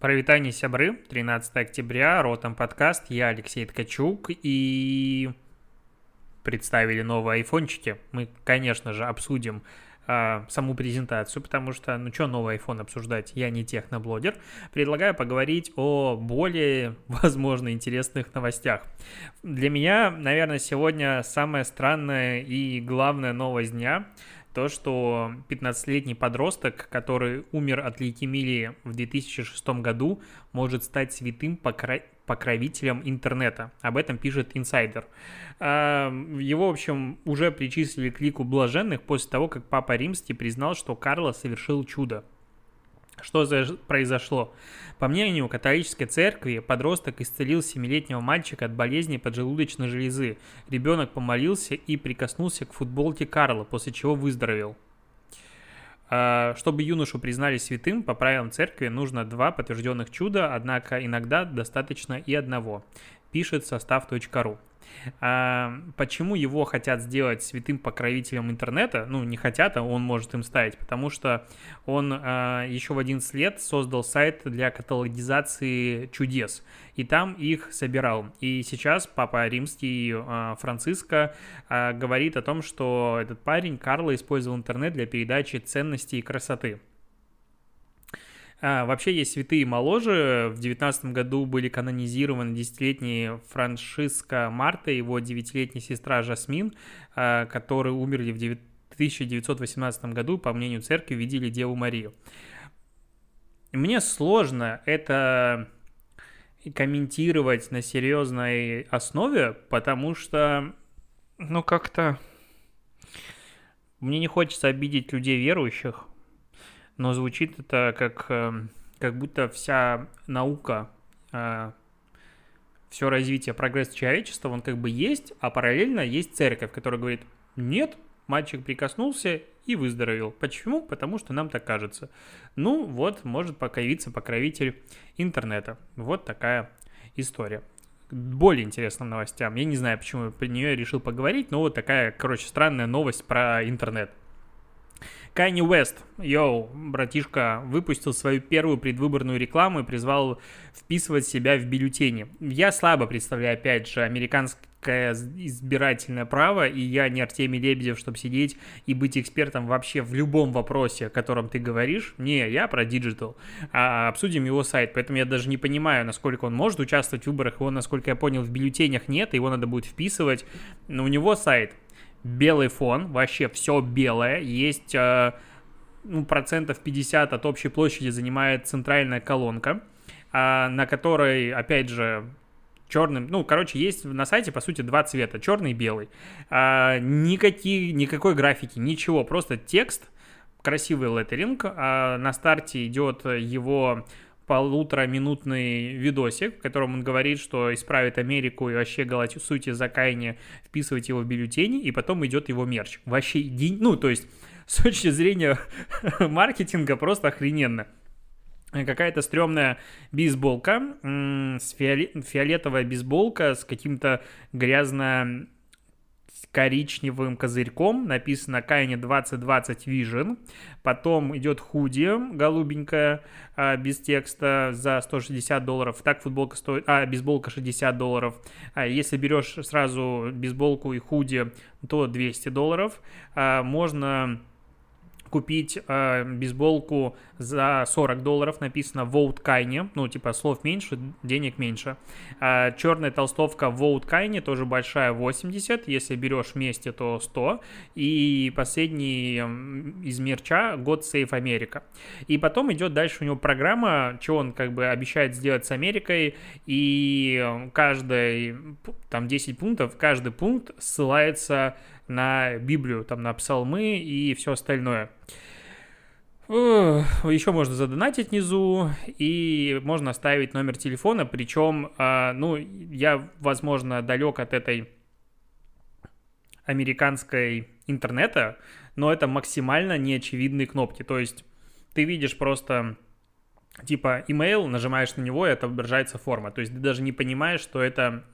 Провитание сябры, 13 октября, Ротом подкаст, я Алексей Ткачук, и представили новые айфончики. Мы, конечно же, обсудим э, саму презентацию, потому что, ну что новый iPhone обсуждать, я не техноблогер. Предлагаю поговорить о более, возможно, интересных новостях. Для меня, наверное, сегодня самая странная и главная новость дня – то, что 15-летний подросток, который умер от лейкемии в 2006 году, может стать святым покра... покровителем интернета. Об этом пишет инсайдер. А, его, в общем, уже причислили к лику блаженных после того, как Папа Римский признал, что Карло совершил чудо. Что за... произошло? По мнению католической церкви, подросток исцелил 7-летнего мальчика от болезни поджелудочной железы. Ребенок помолился и прикоснулся к футболке Карла, после чего выздоровел. А, чтобы юношу признали святым, по правилам церкви нужно два подтвержденных чуда, однако иногда достаточно и одного, пишет состав.ру. Почему его хотят сделать святым покровителем интернета? Ну, не хотят, а он может им ставить, потому что он а, еще в 11 лет создал сайт для каталогизации чудес, и там их собирал. И сейчас папа римский а, Франциско а, говорит о том, что этот парень, Карло, использовал интернет для передачи ценностей и красоты. А, вообще есть святые моложе. В девятнадцатом году были канонизированы десятилетний Франшиско Марта и его девятилетняя сестра Жасмин, а, которые умерли в 1918 году, по мнению церкви, видели Деву Марию. Мне сложно это комментировать на серьезной основе, потому что, ну, как-то мне не хочется обидеть людей верующих, но звучит это как, эм, как будто вся наука, э, все развитие, прогресс человечества, он как бы есть, а параллельно есть церковь, которая говорит, нет, мальчик прикоснулся и выздоровел. Почему? Потому что нам так кажется. Ну вот, может появиться покровитель интернета. Вот такая история. Более интересным новостям. Я не знаю, почему про нее я решил поговорить, но вот такая, короче, странная новость про интернет. Кайни Уэст, йоу, братишка, выпустил свою первую предвыборную рекламу и призвал вписывать себя в бюллетени. Я слабо представляю, опять же, американское избирательное право, и я не Артемий Лебедев, чтобы сидеть и быть экспертом вообще в любом вопросе, о котором ты говоришь. Не, я про digital. А, обсудим его сайт, поэтому я даже не понимаю, насколько он может участвовать в выборах. Его, насколько я понял, в бюллетенях нет, его надо будет вписывать. Но у него сайт белый фон, вообще все белое, есть э, ну, процентов 50 от общей площади занимает центральная колонка, э, на которой, опять же, черным, ну, короче, есть на сайте, по сути, два цвета, черный и белый. А, никакие, никакой графики, ничего, просто текст, красивый леттеринг, а на старте идет его полутораминутный видосик, в котором он говорит, что исправит Америку и вообще голосуйте за Кайни, вписывайте его в бюллетени, и потом идет его мерч. Вообще, ну, то есть, с точки зрения маркетинга просто охрененно какая-то стрёмная бейсболка, фиолетовая бейсболка с каким-то грязно коричневым козырьком, написано Кайни 2020 Vision. Потом идет худи голубенькая, а, без текста за 160 долларов. Так футболка стоит, а, бейсболка 60 долларов. А если берешь сразу бейсболку и худи, то 200 долларов. А, можно купить э, бейсболку за 40 долларов, написано Vote Kanye, ну, типа слов меньше, денег меньше. Э, черная толстовка Vote Kanye, тоже большая, 80, если берешь вместе, то 100. И последний из мерча God Save America. И потом идет дальше у него программа, что он как бы обещает сделать с Америкой, и каждый, там 10 пунктов, каждый пункт ссылается на Библию, там на псалмы и все остальное. Еще можно задонатить внизу, и можно оставить номер телефона, причем, а, ну, я, возможно, далек от этой американской интернета, но это максимально неочевидные кнопки, то есть ты видишь просто типа email, нажимаешь на него, и отображается форма. То есть ты даже не понимаешь, что это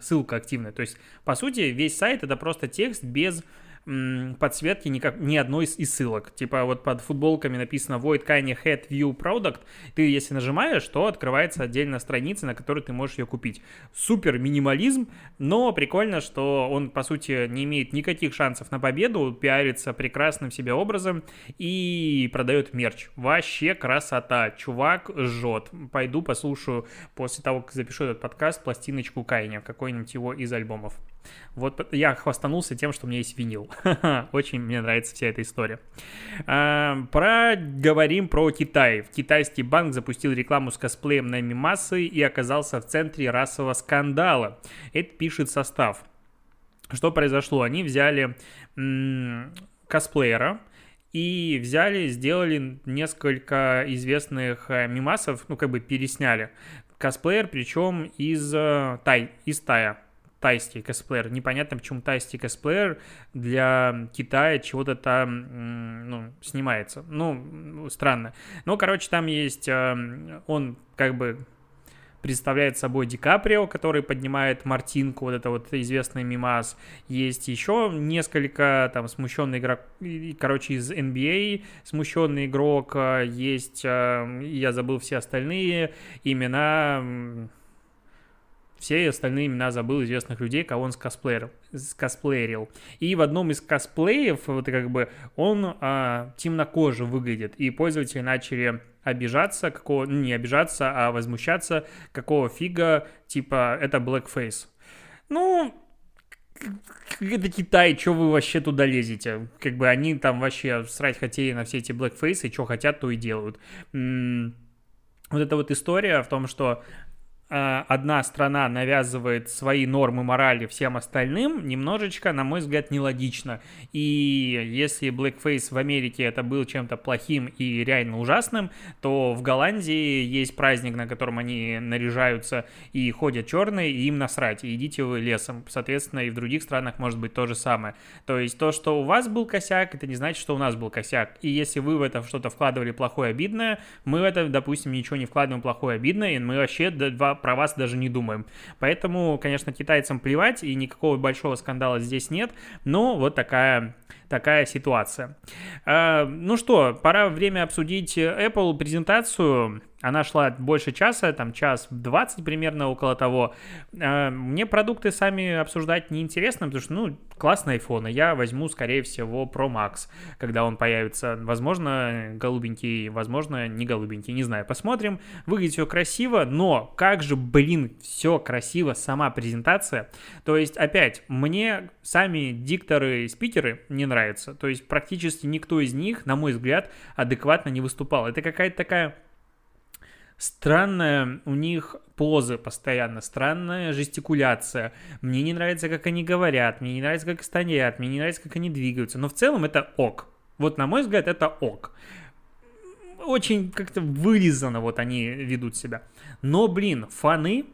ссылка активная. То есть, по сути, весь сайт это просто текст без подсветки никак, ни одной из, из ссылок. Типа вот под футболками написано Void Kanye Head View Product. Ты если нажимаешь, то открывается отдельная страница, на которой ты можешь ее купить. Супер минимализм, но прикольно, что он, по сути, не имеет никаких шансов на победу, пиарится прекрасным себе образом и продает мерч. Вообще красота. Чувак жжет. Пойду послушаю после того, как запишу этот подкаст, пластиночку Кайня, какой-нибудь его из альбомов. Вот я хвастанулся тем, что у меня есть винил. Очень мне нравится вся эта история. А, проговорим про Китай. Китайский банк запустил рекламу с косплеем на мимасы и оказался в центре расового скандала. Это пишет состав. Что произошло? Они взяли косплеера, и взяли, сделали несколько известных э, мимасов, ну, как бы пересняли. Косплеер, причем из, э, тай, из Тая тайский косплеер. Непонятно, почему тайский косплеер для Китая чего-то там ну, снимается. Ну, странно. Ну, короче, там есть... Э, он как бы представляет собой Ди Каприо, который поднимает Мартинку, вот это вот известный мимас. Есть еще несколько там смущенный игрок, короче, из NBA смущенный игрок. Э, есть, э, я забыл все остальные имена все остальные имена забыл известных людей, кого он скосплеерил. скосплеерил. И в одном из косплеев, вот как бы, он а, темнокоже выглядит, и пользователи начали обижаться, какого, ну, не обижаться, а возмущаться, какого фига, типа, это blackface. Ну, это Китай, что вы вообще туда лезете? Как бы они там вообще срать хотели на все эти blackface, и что хотят, то и делают. М-м- вот эта вот история в том, что одна страна навязывает свои нормы морали всем остальным, немножечко, на мой взгляд, нелогично. И если Blackface в Америке это был чем-то плохим и реально ужасным, то в Голландии есть праздник, на котором они наряжаются и ходят черные, и им насрать, и идите вы лесом. Соответственно, и в других странах может быть то же самое. То есть то, что у вас был косяк, это не значит, что у нас был косяк. И если вы в это что-то вкладывали плохое, обидное, мы в это, допустим, ничего не вкладываем плохое, обидное, и мы вообще два про вас даже не думаем. Поэтому, конечно, китайцам плевать, и никакого большого скандала здесь нет, но вот такая такая ситуация. А, ну что, пора время обсудить Apple презентацию. Она шла больше часа, там час 20 примерно, около того. А, мне продукты сами обсуждать неинтересно, потому что, ну, классный iPhone. Я возьму, скорее всего, Pro Max, когда он появится. Возможно, голубенький, возможно, не голубенький, не знаю. Посмотрим. Выглядит все красиво, но как же, блин, все красиво, сама презентация. То есть, опять, мне сами дикторы и спикеры не нравятся. То есть, практически никто из них, на мой взгляд, адекватно не выступал. Это какая-то такая странная у них позы постоянно, странная жестикуляция. Мне не нравится, как они говорят, мне не нравится, как стоят, мне не нравится, как они двигаются. Но в целом это ок. Вот на мой взгляд это ок. Очень как-то вылизано вот они ведут себя. Но, блин, фаны,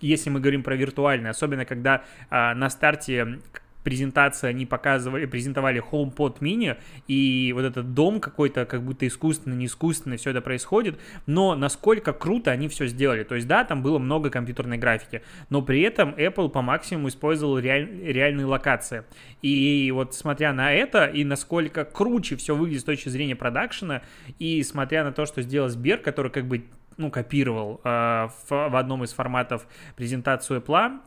если мы говорим про виртуальные, особенно когда а, на старте презентации они показывали, презентовали HomePod mini, и вот этот дом какой-то как будто искусственно, не искусственно, все это происходит, но насколько круто они все сделали. То есть, да, там было много компьютерной графики, но при этом Apple по максимуму использовал реаль, реальные локации. И вот смотря на это, и насколько круче все выглядит с точки зрения продакшена, и смотря на то, что сделал Сбер, который как бы ну, копировал э, в, в одном из форматов презентацию Apple,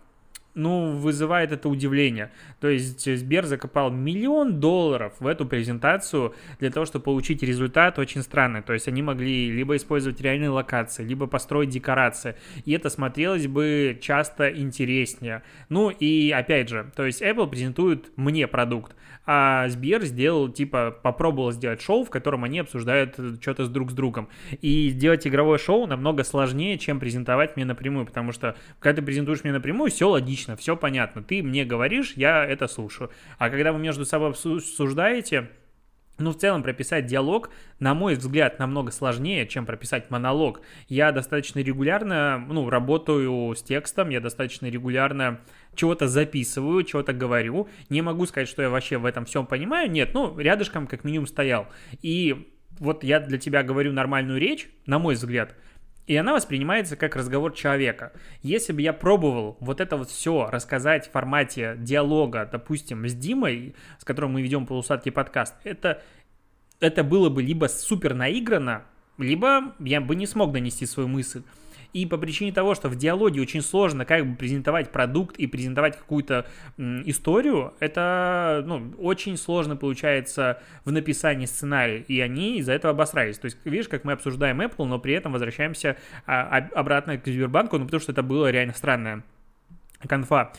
ну, вызывает это удивление. То есть Сбер закопал миллион долларов в эту презентацию для того, чтобы получить результат очень странный. То есть они могли либо использовать реальные локации, либо построить декорации. И это смотрелось бы часто интереснее. Ну и опять же, то есть Apple презентует мне продукт, а Сбер сделал, типа, попробовал сделать шоу, в котором они обсуждают что-то с друг с другом. И сделать игровое шоу намного сложнее, чем презентовать мне напрямую, потому что когда ты презентуешь мне напрямую, все логично, все понятно. Ты мне говоришь, я это слушаю. А когда вы между собой обсуждаете, ну, в целом, прописать диалог, на мой взгляд, намного сложнее, чем прописать монолог. Я достаточно регулярно, ну, работаю с текстом, я достаточно регулярно чего-то записываю, чего-то говорю. Не могу сказать, что я вообще в этом всем понимаю. Нет, ну, рядышком как минимум стоял. И вот я для тебя говорю нормальную речь, на мой взгляд, И она воспринимается как разговор человека. Если бы я пробовал вот это вот все рассказать в формате диалога, допустим, с Димой, с которым мы ведем полусладкий подкаст, это, это было бы либо супер наиграно, либо я бы не смог донести свою мысль. И по причине того, что в диалоге очень сложно как бы презентовать продукт и презентовать какую-то историю, это ну, очень сложно получается в написании сценария. И они из-за этого обосрались. То есть, видишь, как мы обсуждаем Apple, но при этом возвращаемся а, обратно к Сбербанку, ну потому что это было реально странное конфа.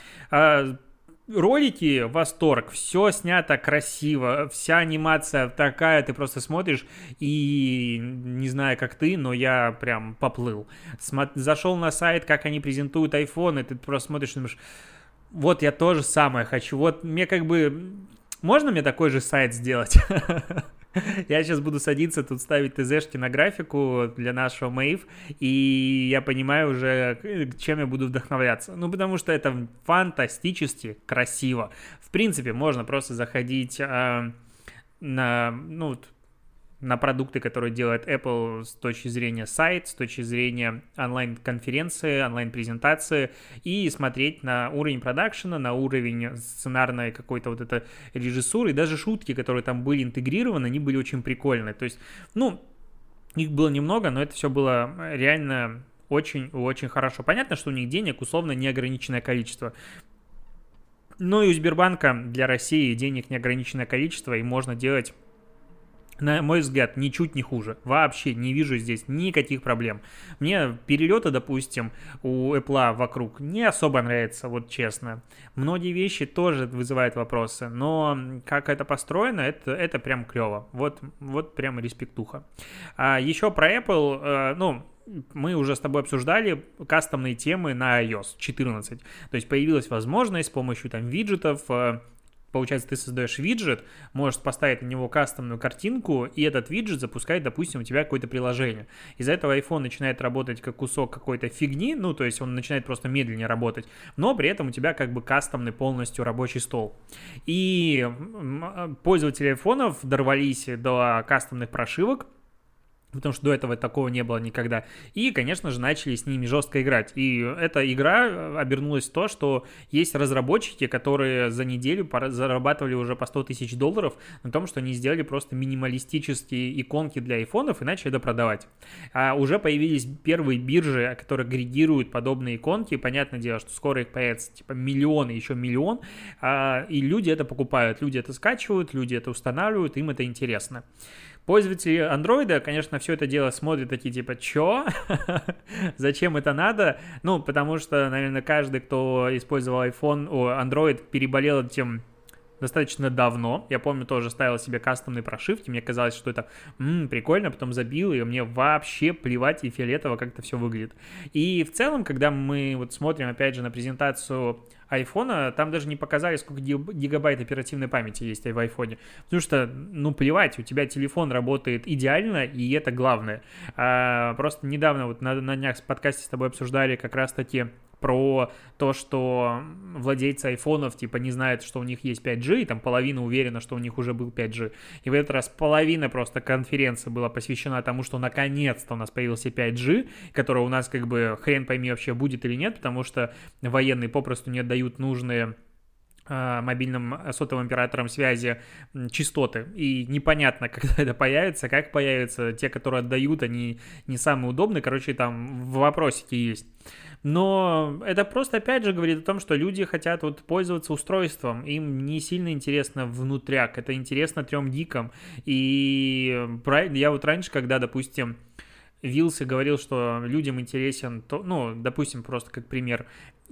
Ролики восторг, все снято красиво, вся анимация такая, ты просто смотришь и не знаю, как ты, но я прям поплыл. Смо- зашел на сайт, как они презентуют iPhone, и ты просто смотришь думаешь, вот я тоже самое хочу, вот мне как бы, можно мне такой же сайт сделать? Я сейчас буду садиться тут ставить ТЗшки на графику для нашего Мэйв, и я понимаю уже, чем я буду вдохновляться. Ну, потому что это фантастически красиво. В принципе, можно просто заходить э, на, ну, на продукты, которые делает Apple с точки зрения сайт, с точки зрения онлайн-конференции, онлайн-презентации и смотреть на уровень продакшена, на уровень сценарной какой-то вот это режиссуры и даже шутки, которые там были интегрированы, они были очень прикольные. То есть, ну, их было немного, но это все было реально очень-очень хорошо. Понятно, что у них денег условно неограниченное количество. Но и у Сбербанка для России денег неограниченное количество, и можно делать на мой взгляд, ничуть не хуже. Вообще не вижу здесь никаких проблем. Мне перелеты, допустим, у Apple вокруг не особо нравятся, вот честно. Многие вещи тоже вызывают вопросы, но как это построено, это, это прям клево. Вот, вот прям респектуха. А еще про Apple, э, ну, мы уже с тобой обсуждали кастомные темы на iOS 14. То есть появилась возможность с помощью там виджетов э, Получается, ты создаешь виджет, можешь поставить на него кастомную картинку, и этот виджет запускает, допустим, у тебя какое-то приложение. Из-за этого iPhone начинает работать как кусок какой-то фигни, ну, то есть он начинает просто медленнее работать, но при этом у тебя как бы кастомный полностью рабочий стол. И пользователи айфонов дорвались до кастомных прошивок, потому что до этого такого не было никогда. И, конечно же, начали с ними жестко играть. И эта игра э, обернулась в то, что есть разработчики, которые за неделю зарабатывали уже по 100 тысяч долларов на том, что они сделали просто минималистические иконки для айфонов и начали это продавать. А уже появились первые биржи, которые агрегируют подобные иконки. Понятное дело, что скоро их появится типа миллион и еще миллион. А, и люди это покупают, люди это скачивают, люди это устанавливают, им это интересно. Пользователи андроида, конечно, все это дело смотрят такие типа, чё? Зачем это надо? Ну, потому что, наверное, каждый, кто использовал iPhone, о, Android, переболел этим достаточно давно. Я помню, тоже ставил себе кастомные прошивки. Мне казалось, что это м-м, прикольно, потом забил, и мне вообще плевать и фиолетово как это все выглядит. И в целом, когда мы вот смотрим, опять же, на презентацию айфона, там даже не показали, сколько гигабайт оперативной памяти есть в айфоне. Потому что, ну, плевать, у тебя телефон работает идеально, и это главное. А, просто недавно вот на, на днях в подкасте с тобой обсуждали как раз-таки про то, что владельцы айфонов, типа, не знают, что у них есть 5G, и там половина уверена, что у них уже был 5G. И в этот раз половина просто конференции была посвящена тому, что наконец-то у нас появился 5G, который у нас как бы хрен пойми вообще будет или нет, потому что военные попросту не отдают нужные а, мобильным сотовым операторам связи частоты. И непонятно, когда это появится, как появится. Те, которые отдают, они не самые удобные. Короче, там в вопросике есть. Но это просто, опять же, говорит о том, что люди хотят вот пользоваться устройством, им не сильно интересно внутряк, это интересно трем гикам. И я вот раньше, когда, допустим, Вилси говорил, что людям интересен, то, ну, допустим, просто как пример,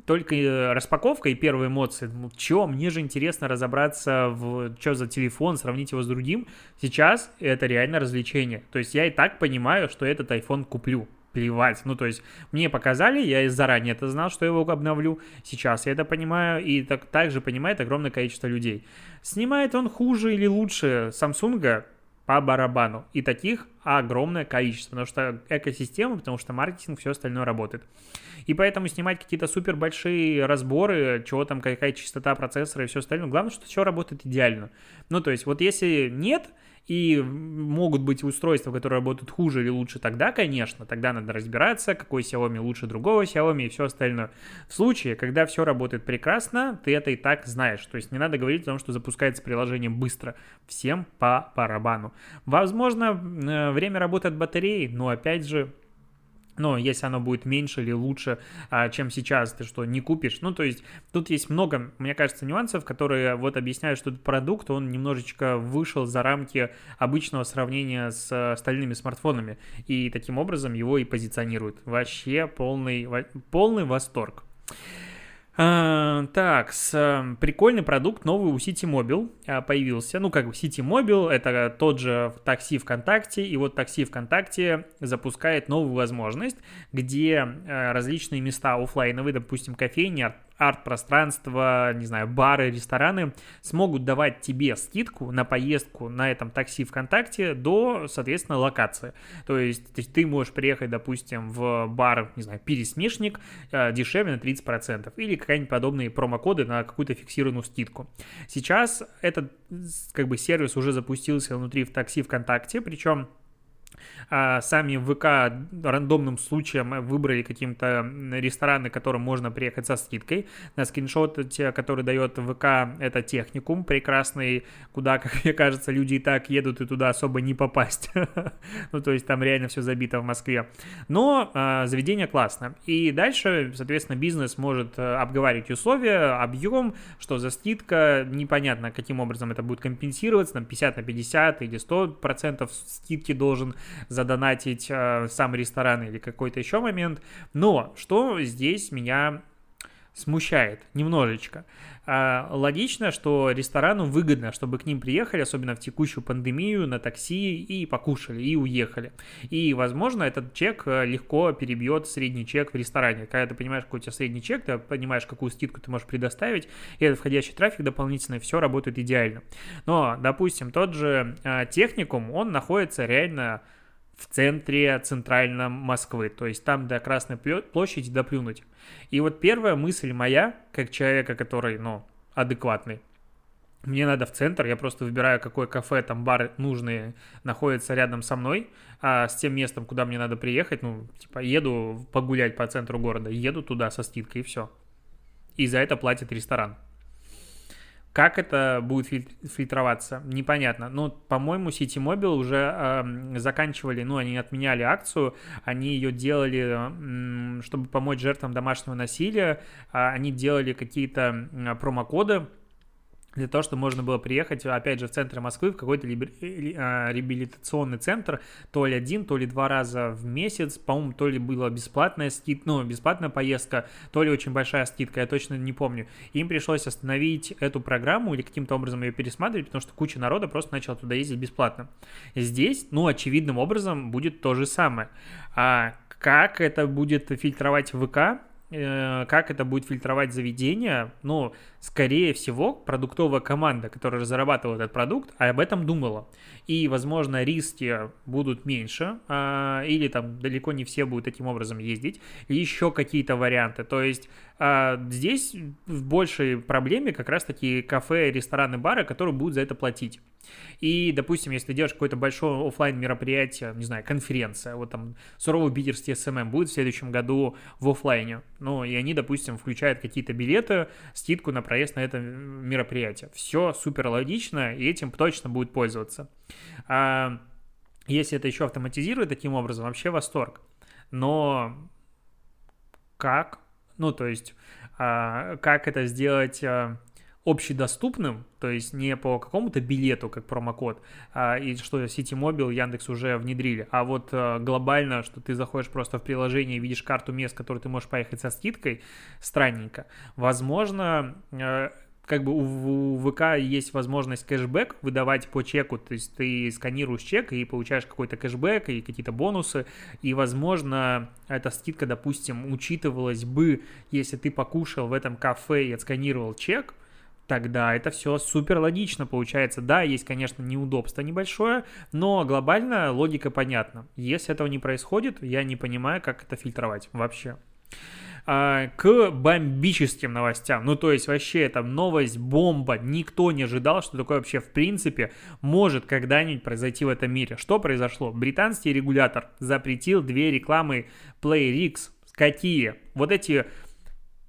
только э, распаковка и первые эмоции. Ну, чё, мне же интересно разобраться в что за телефон, сравнить его с другим. Сейчас это реально развлечение. То есть я и так понимаю, что этот iPhone куплю плевать. Ну, то есть, мне показали, я заранее это знал, что я его обновлю. Сейчас я это понимаю, и так, также понимает огромное количество людей. Снимает он хуже или лучше Samsung по барабану. И таких огромное количество, потому что экосистема, потому что маркетинг, все остальное работает. И поэтому снимать какие-то супер большие разборы, чего там, какая частота процессора и все остальное, главное, что все работает идеально. Ну, то есть, вот если нет, И могут быть устройства, которые работают хуже или лучше тогда, конечно, тогда надо разбираться, какой Xiaomi лучше другого Xiaomi и все остальное. В случае, когда все работает прекрасно, ты это и так знаешь. То есть не надо говорить о том, что запускается приложение быстро. Всем по барабану. Возможно, э, время работы от батареи, но опять же, но если оно будет меньше или лучше, а, чем сейчас, ты что, не купишь? Ну, то есть тут есть много, мне кажется, нюансов, которые вот объясняют, что этот продукт, он немножечко вышел за рамки обычного сравнения с остальными смартфонами, и таким образом его и позиционируют. Вообще полный, полный восторг. А, так, с, э, прикольный продукт новый у City Mobile а, появился. Ну, как бы City Mobile, это тот же такси ВКонтакте, и вот такси ВКонтакте запускает новую возможность, где а, различные места офлайновые, допустим, кофейни, арт-пространства, не знаю, бары, рестораны смогут давать тебе скидку на поездку на этом такси ВКонтакте до, соответственно, локации. То есть ты можешь приехать, допустим, в бар, не знаю, пересмешник э, дешевле на 30% или какие-нибудь подобные промокоды на какую-то фиксированную скидку. Сейчас этот как бы сервис уже запустился внутри в такси ВКонтакте, причем а сами ВК рандомным случаем выбрали каким-то рестораны, к которым можно приехать со скидкой. На скриншоте, который дает ВК, это техникум прекрасный, куда, как мне кажется, люди и так едут и туда особо не попасть. ну, то есть там реально все забито в Москве. Но а, заведение классно. И дальше, соответственно, бизнес может э, обговаривать условия, объем, что за скидка, непонятно, каким образом это будет компенсироваться, там 50 на 50 или 100 процентов скидки должен задонатить э, сам ресторан или какой-то еще момент. Но что здесь меня смущает немножечко. А, логично, что ресторану выгодно, чтобы к ним приехали, особенно в текущую пандемию, на такси и покушали, и уехали. И, возможно, этот чек э, легко перебьет средний чек в ресторане. Когда ты понимаешь, какой у тебя средний чек, ты понимаешь, какую скидку ты можешь предоставить, и этот входящий трафик дополнительный, все работает идеально. Но, допустим, тот же а, техникум, он находится реально в центре центральном Москвы, то есть там до Красной площади доплюнуть. И вот первая мысль моя, как человека, который, ну, адекватный, мне надо в центр, я просто выбираю, какое кафе, там бар нужные находится рядом со мной, а с тем местом, куда мне надо приехать, ну, типа, еду погулять по центру города, еду туда со скидкой и все. И за это платит ресторан. Как это будет фильтроваться, непонятно. Но, по-моему, City Mobile уже э, заканчивали, ну, они отменяли акцию, они ее делали, э, чтобы помочь жертвам домашнего насилия, э, они делали какие-то промокоды, для того, чтобы можно было приехать, опять же, в центр Москвы, в какой-то а, реабилитационный центр, то ли один, то ли два раза в месяц, по-моему, то ли была бесплатная скидка, ну, бесплатная поездка, то ли очень большая скидка, я точно не помню. Им пришлось остановить эту программу или каким-то образом ее пересматривать, потому что куча народа просто начала туда ездить бесплатно. Здесь, ну, очевидным образом будет то же самое. А как это будет фильтровать ВК, Э, как это будет фильтровать заведение, ну, скорее всего, продуктовая команда, которая разрабатывала этот продукт, об этом думала. И, возможно, риски будут меньше, а, или там далеко не все будут таким образом ездить, еще какие-то варианты. То есть а, здесь в большей проблеме как раз-таки кафе, рестораны, бары, которые будут за это платить. И, допустим, если ты делаешь какое-то большое офлайн мероприятие, не знаю, конференция, вот там суровый питерский SMM будет в следующем году в офлайне, ну, и они, допустим, включают какие-то билеты, скидку на проезд на это мероприятие. Все супер логично, и этим точно будет пользоваться. А если это еще автоматизирует таким образом, вообще восторг. Но как? Ну, то есть, а, как это сделать а, общедоступным, то есть не по какому-то билету, как промокод, а, и что City Mobile, Яндекс уже внедрили, а вот а, глобально, что ты заходишь просто в приложение и видишь карту мест, которые ты можешь поехать со скидкой, странненько. Возможно, а, как бы у, у ВК есть возможность кэшбэк выдавать по чеку, то есть ты сканируешь чек и получаешь какой-то кэшбэк и какие-то бонусы, и, возможно, эта скидка, допустим, учитывалась бы, если ты покушал в этом кафе и отсканировал чек, тогда это все супер логично получается. Да, есть, конечно, неудобство небольшое, но глобально логика понятна. Если этого не происходит, я не понимаю, как это фильтровать вообще. а, к бомбическим новостям. Ну, то есть вообще это новость бомба. Никто не ожидал, что такое вообще в принципе может когда-нибудь произойти в этом мире. Что произошло? Британский регулятор запретил две рекламы PlayRix. Какие? Вот эти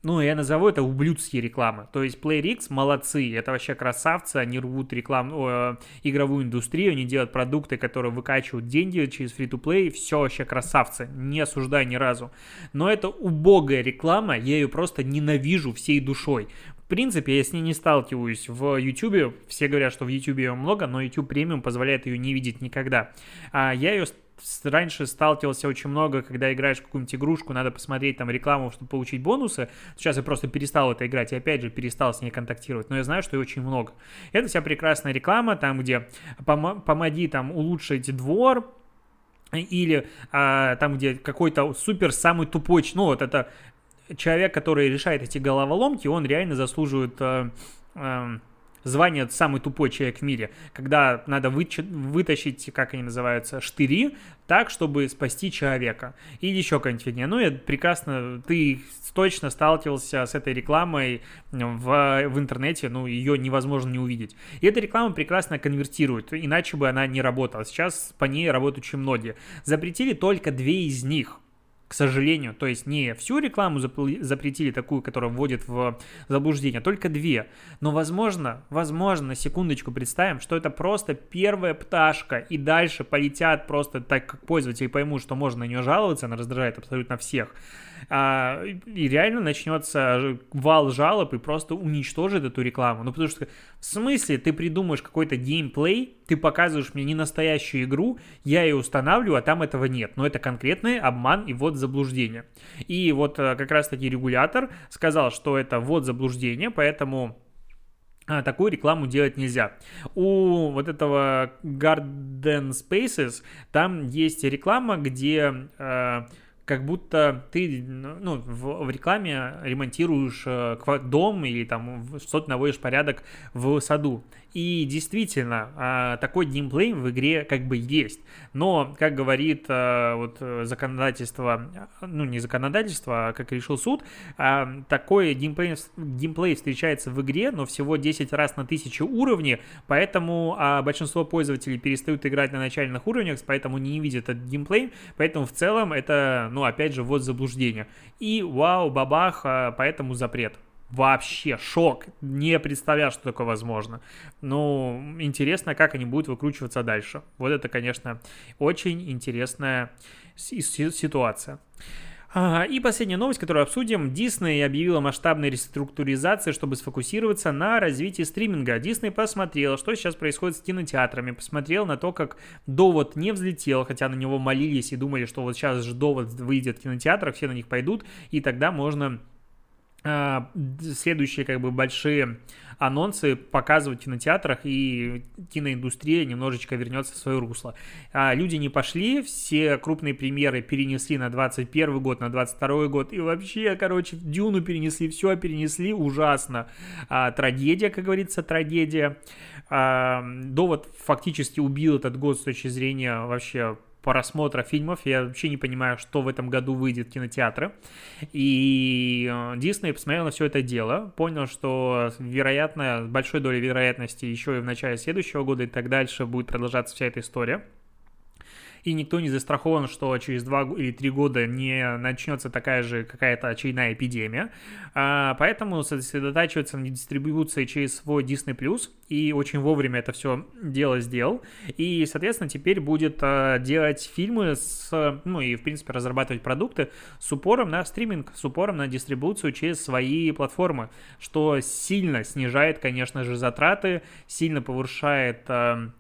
ну, я назову это ублюдские рекламы. То есть PlayRix молодцы, это вообще красавцы, они рвут рекламу, э, игровую индустрию, они делают продукты, которые выкачивают деньги через free-to-play, все вообще красавцы, не осуждаю ни разу. Но это убогая реклама, я ее просто ненавижу всей душой. В принципе, я с ней не сталкиваюсь в YouTube. Все говорят, что в YouTube ее много, но YouTube премиум позволяет ее не видеть никогда. А я ее раньше сталкивался очень много, когда играешь в какую-нибудь игрушку, надо посмотреть там рекламу, чтобы получить бонусы. Сейчас я просто перестал это играть и опять же перестал с ней контактировать, но я знаю, что ее очень много. Это вся прекрасная реклама, там где пом- помоги там улучшить двор, или а, там, где какой-то супер самый тупой, ну вот это человек, который решает эти головоломки, он реально заслуживает а, а, звание «самый тупой человек в мире», когда надо вытащить, как они называются, штыри, так, чтобы спасти человека. Или еще какая-нибудь фигня. Ну, я прекрасно, ты точно сталкивался с этой рекламой в, в интернете, ну, ее невозможно не увидеть. И эта реклама прекрасно конвертирует, иначе бы она не работала. Сейчас по ней работают очень многие. Запретили только две из них – к сожалению. То есть не всю рекламу запретили, такую, которая вводит в заблуждение, а только две. Но возможно, возможно, на секундочку представим, что это просто первая пташка, и дальше полетят просто так, как пользователи поймут, что можно на нее жаловаться, она раздражает абсолютно всех а, и реально начнется вал жалоб и просто уничтожит эту рекламу. Ну, потому что в смысле ты придумаешь какой-то геймплей, ты показываешь мне не настоящую игру, я ее устанавливаю, а там этого нет. Но это конкретный обман и вот заблуждение. И вот э, как раз-таки регулятор сказал, что это вот заблуждение, поэтому а, такую рекламу делать нельзя. У вот этого Garden Spaces там есть реклама, где э, как будто ты ну, в, в рекламе ремонтируешь э, дом или там что-то наводишь порядок в саду. И действительно, а, такой геймплей в игре как бы есть. Но, как говорит а, вот законодательство, ну не законодательство, а как решил суд, а, такой геймплей, геймплей встречается в игре, но всего 10 раз на 1000 уровней, поэтому большинство пользователей перестают играть на начальных уровнях, поэтому не видят этот геймплей, поэтому в целом это, ну опять же, вот заблуждение. И вау, бабах, поэтому запрет вообще шок. Не представлял, что такое возможно. Ну, интересно, как они будут выкручиваться дальше. Вот это, конечно, очень интересная ситуация. И последняя новость, которую обсудим. Дисней объявила масштабной реструктуризации, чтобы сфокусироваться на развитии стриминга. Дисней посмотрел, что сейчас происходит с кинотеатрами, посмотрел на то, как Довод не взлетел, хотя на него молились и думали, что вот сейчас же Довод выйдет в кинотеатрах, все на них пойдут, и тогда можно а, следующие как бы большие анонсы показывать в кинотеатрах, и киноиндустрия немножечко вернется в свое русло. А люди не пошли, все крупные премьеры перенесли на 21 год, на 22 год, и вообще, короче, Дюну перенесли, все перенесли, ужасно. А, трагедия, как говорится, трагедия. А, довод фактически убил этот год с точки зрения вообще просмотра фильмов. Я вообще не понимаю, что в этом году выйдет в кинотеатры. И э, Дисней посмотрел на все это дело, понял, что, вероятно, большой долей вероятности еще и в начале следующего года и так дальше будет продолжаться вся эта история и никто не застрахован, что через два или три года не начнется такая же какая-то очередная эпидемия. А, поэтому сосредотачиваться на дистрибуции через свой Disney+, и очень вовремя это все дело сделал. И, соответственно, теперь будет а, делать фильмы с, ну и, в принципе, разрабатывать продукты с упором на стриминг, с упором на дистрибуцию через свои платформы, что сильно снижает, конечно же, затраты, сильно повышает а,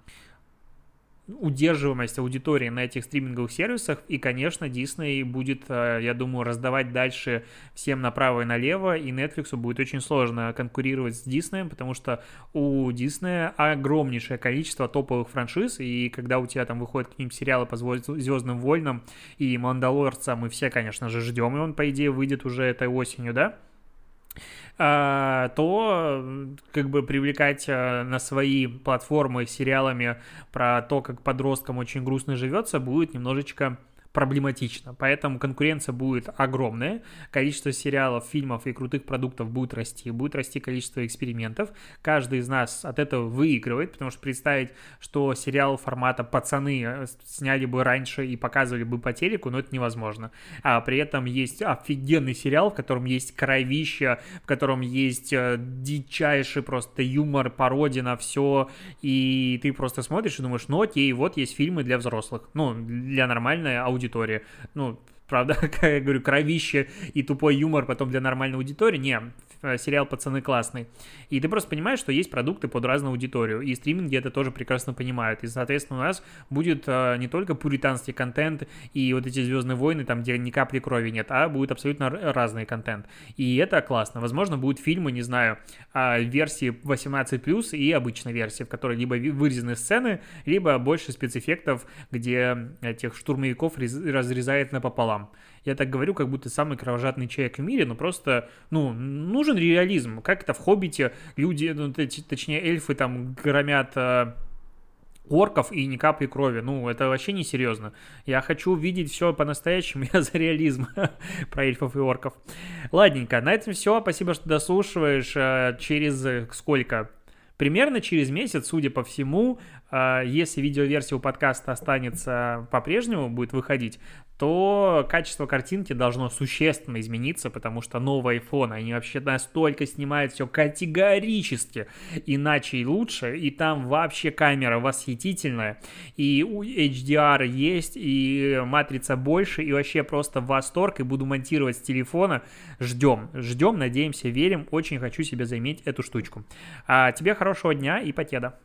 удерживаемость аудитории на этих стриминговых сервисах, и, конечно, Disney будет, э, я думаю, раздавать дальше всем направо и налево, и Netflix будет очень сложно конкурировать с Disney, потому что у Disney огромнейшее количество топовых франшиз, и когда у тебя там выходят какие-нибудь сериалы по Звездным войнам и Мандалорца, мы все, конечно же, ждем, и он, по идее, выйдет уже этой осенью, да? А, то как бы привлекать а, на свои платформы сериалами про то, как подросткам очень грустно живется, будет немножечко проблематично. Поэтому конкуренция будет огромная, количество сериалов, фильмов и крутых продуктов будет расти, будет расти количество экспериментов. Каждый из нас от этого выигрывает, потому что представить, что сериал формата «Пацаны» сняли бы раньше и показывали бы по телеку, но ну, это невозможно. А при этом есть офигенный сериал, в котором есть кровища, в котором есть э, дичайший просто юмор, пародия на все, и ты просто смотришь и думаешь, ну окей, вот есть фильмы для взрослых, ну, для нормальной аудитории. Ну, правда, как я говорю, кровище и тупой юмор потом для нормальной аудитории. Не, сериал «Пацаны» классный. И ты просто понимаешь, что есть продукты под разную аудиторию, и стриминги это тоже прекрасно понимают. И, соответственно, у нас будет э, не только пуританский контент и вот эти «Звездные войны», там, где ни капли крови нет, а будет абсолютно разный контент. И это классно. Возможно, будут фильмы, не знаю, версии 18+, и обычной версии, в которой либо вырезаны сцены, либо больше спецэффектов, где этих штурмовиков разрезает напополам. Я так говорю, как будто самый кровожадный человек в мире, но просто, ну, нужен реализм. Как это в «Хоббите» люди, ну, точнее, эльфы там громят э, орков и ни капли крови. Ну, это вообще не серьезно. Я хочу видеть все по-настоящему, я за реализм про эльфов и орков. Ладненько, на этом все. Спасибо, что дослушиваешь. Э, через сколько? Примерно через месяц, судя по всему, э, если видеоверсия у подкаста останется по-прежнему, будет выходить, то качество картинки должно существенно измениться, потому что новые iPhone, они вообще настолько снимают все категорически иначе и лучше, и там вообще камера восхитительная, и HDR есть, и матрица больше, и вообще просто восторг, и буду монтировать с телефона. Ждем, ждем, надеемся, верим, очень хочу себе заиметь эту штучку. А тебе хорошего дня и покеда.